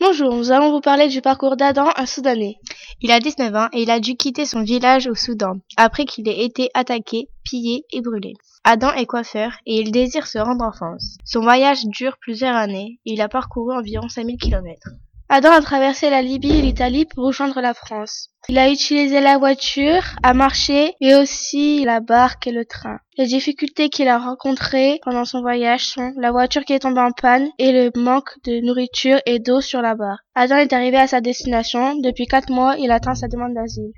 Bonjour, nous allons vous parler du parcours d'Adam, un Soudanais. Il a 19 ans et il a dû quitter son village au Soudan après qu'il ait été attaqué, pillé et brûlé. Adam est coiffeur et il désire se rendre en France. Son voyage dure plusieurs années et il a parcouru environ 5000 km. Adam a traversé la Libye et l'Italie pour rejoindre la France. Il a utilisé la voiture, a marché et aussi la barque et le train. Les difficultés qu'il a rencontrées pendant son voyage sont la voiture qui est tombée en panne et le manque de nourriture et d'eau sur la barre. Adam est arrivé à sa destination. Depuis quatre mois, il atteint sa demande d'asile.